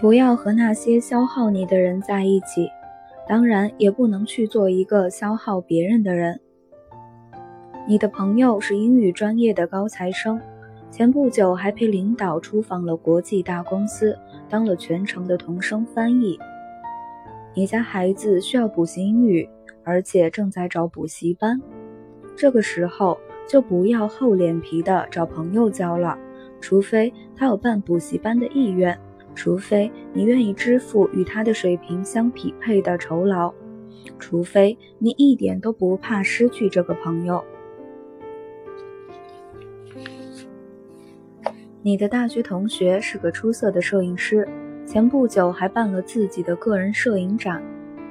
不要和那些消耗你的人在一起，当然也不能去做一个消耗别人的人。你的朋友是英语专业的高材生，前不久还陪领导出访了国际大公司，当了全程的同声翻译。你家孩子需要补习英语，而且正在找补习班，这个时候就不要厚脸皮的找朋友交了，除非他有办补习班的意愿。除非你愿意支付与他的水平相匹配的酬劳，除非你一点都不怕失去这个朋友。你的大学同学是个出色的摄影师，前不久还办了自己的个人摄影展，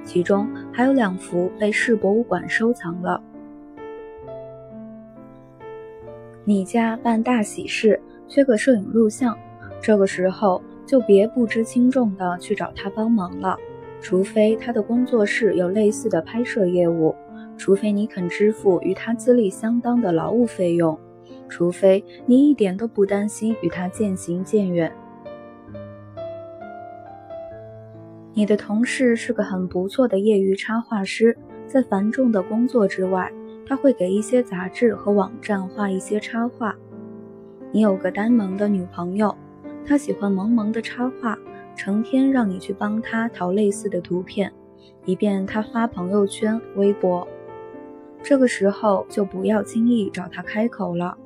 其中还有两幅被市博物馆收藏了。你家办大喜事，缺个摄影录像，这个时候。就别不知轻重的去找他帮忙了，除非他的工作室有类似的拍摄业务，除非你肯支付与他资历相当的劳务费用，除非你一点都不担心与他渐行渐远。你的同事是个很不错的业余插画师，在繁重的工作之外，他会给一些杂志和网站画一些插画。你有个呆萌的女朋友。他喜欢萌萌的插画，成天让你去帮他淘类似的图片，以便他发朋友圈、微博。这个时候就不要轻易找他开口了，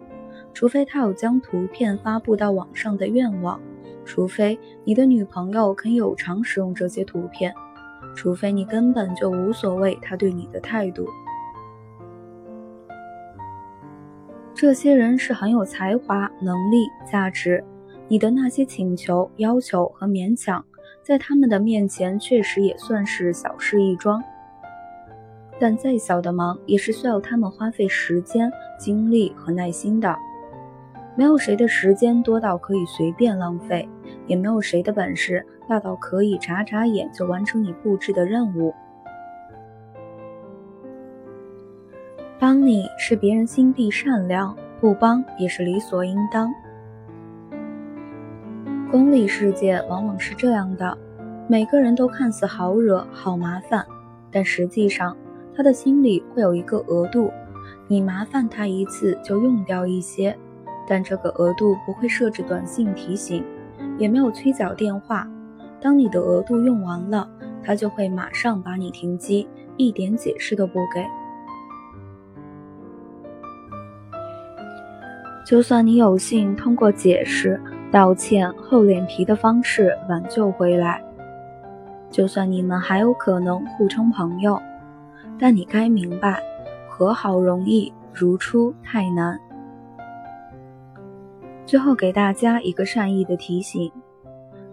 除非他有将图片发布到网上的愿望，除非你的女朋友肯有偿使用这些图片，除非你根本就无所谓他对你的态度。这些人是很有才华、能力、价值。你的那些请求、要求和勉强，在他们的面前确实也算是小事一桩。但再小的忙，也是需要他们花费时间、精力和耐心的。没有谁的时间多到可以随便浪费，也没有谁的本事大到可以眨眨眼就完成你布置的任务。帮你是别人心地善良，不帮也是理所应当。功利世界往往是这样的，每个人都看似好惹、好麻烦，但实际上他的心里会有一个额度，你麻烦他一次就用掉一些，但这个额度不会设置短信提醒，也没有催缴电话。当你的额度用完了，他就会马上把你停机，一点解释都不给。就算你有幸通过解释。道歉、厚脸皮的方式挽救回来，就算你们还有可能互称朋友，但你该明白，和好容易，如初太难。最后给大家一个善意的提醒：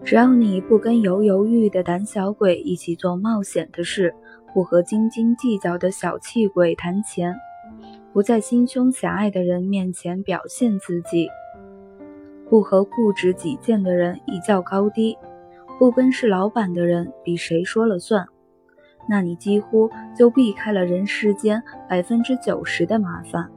只要你不跟犹犹豫豫的胆小鬼一起做冒险的事，不和斤斤计较的小气鬼谈钱，不在心胸狭隘的人面前表现自己。不和固执己见的人一较高低，不跟是老板的人比谁说了算，那你几乎就避开了人世间百分之九十的麻烦。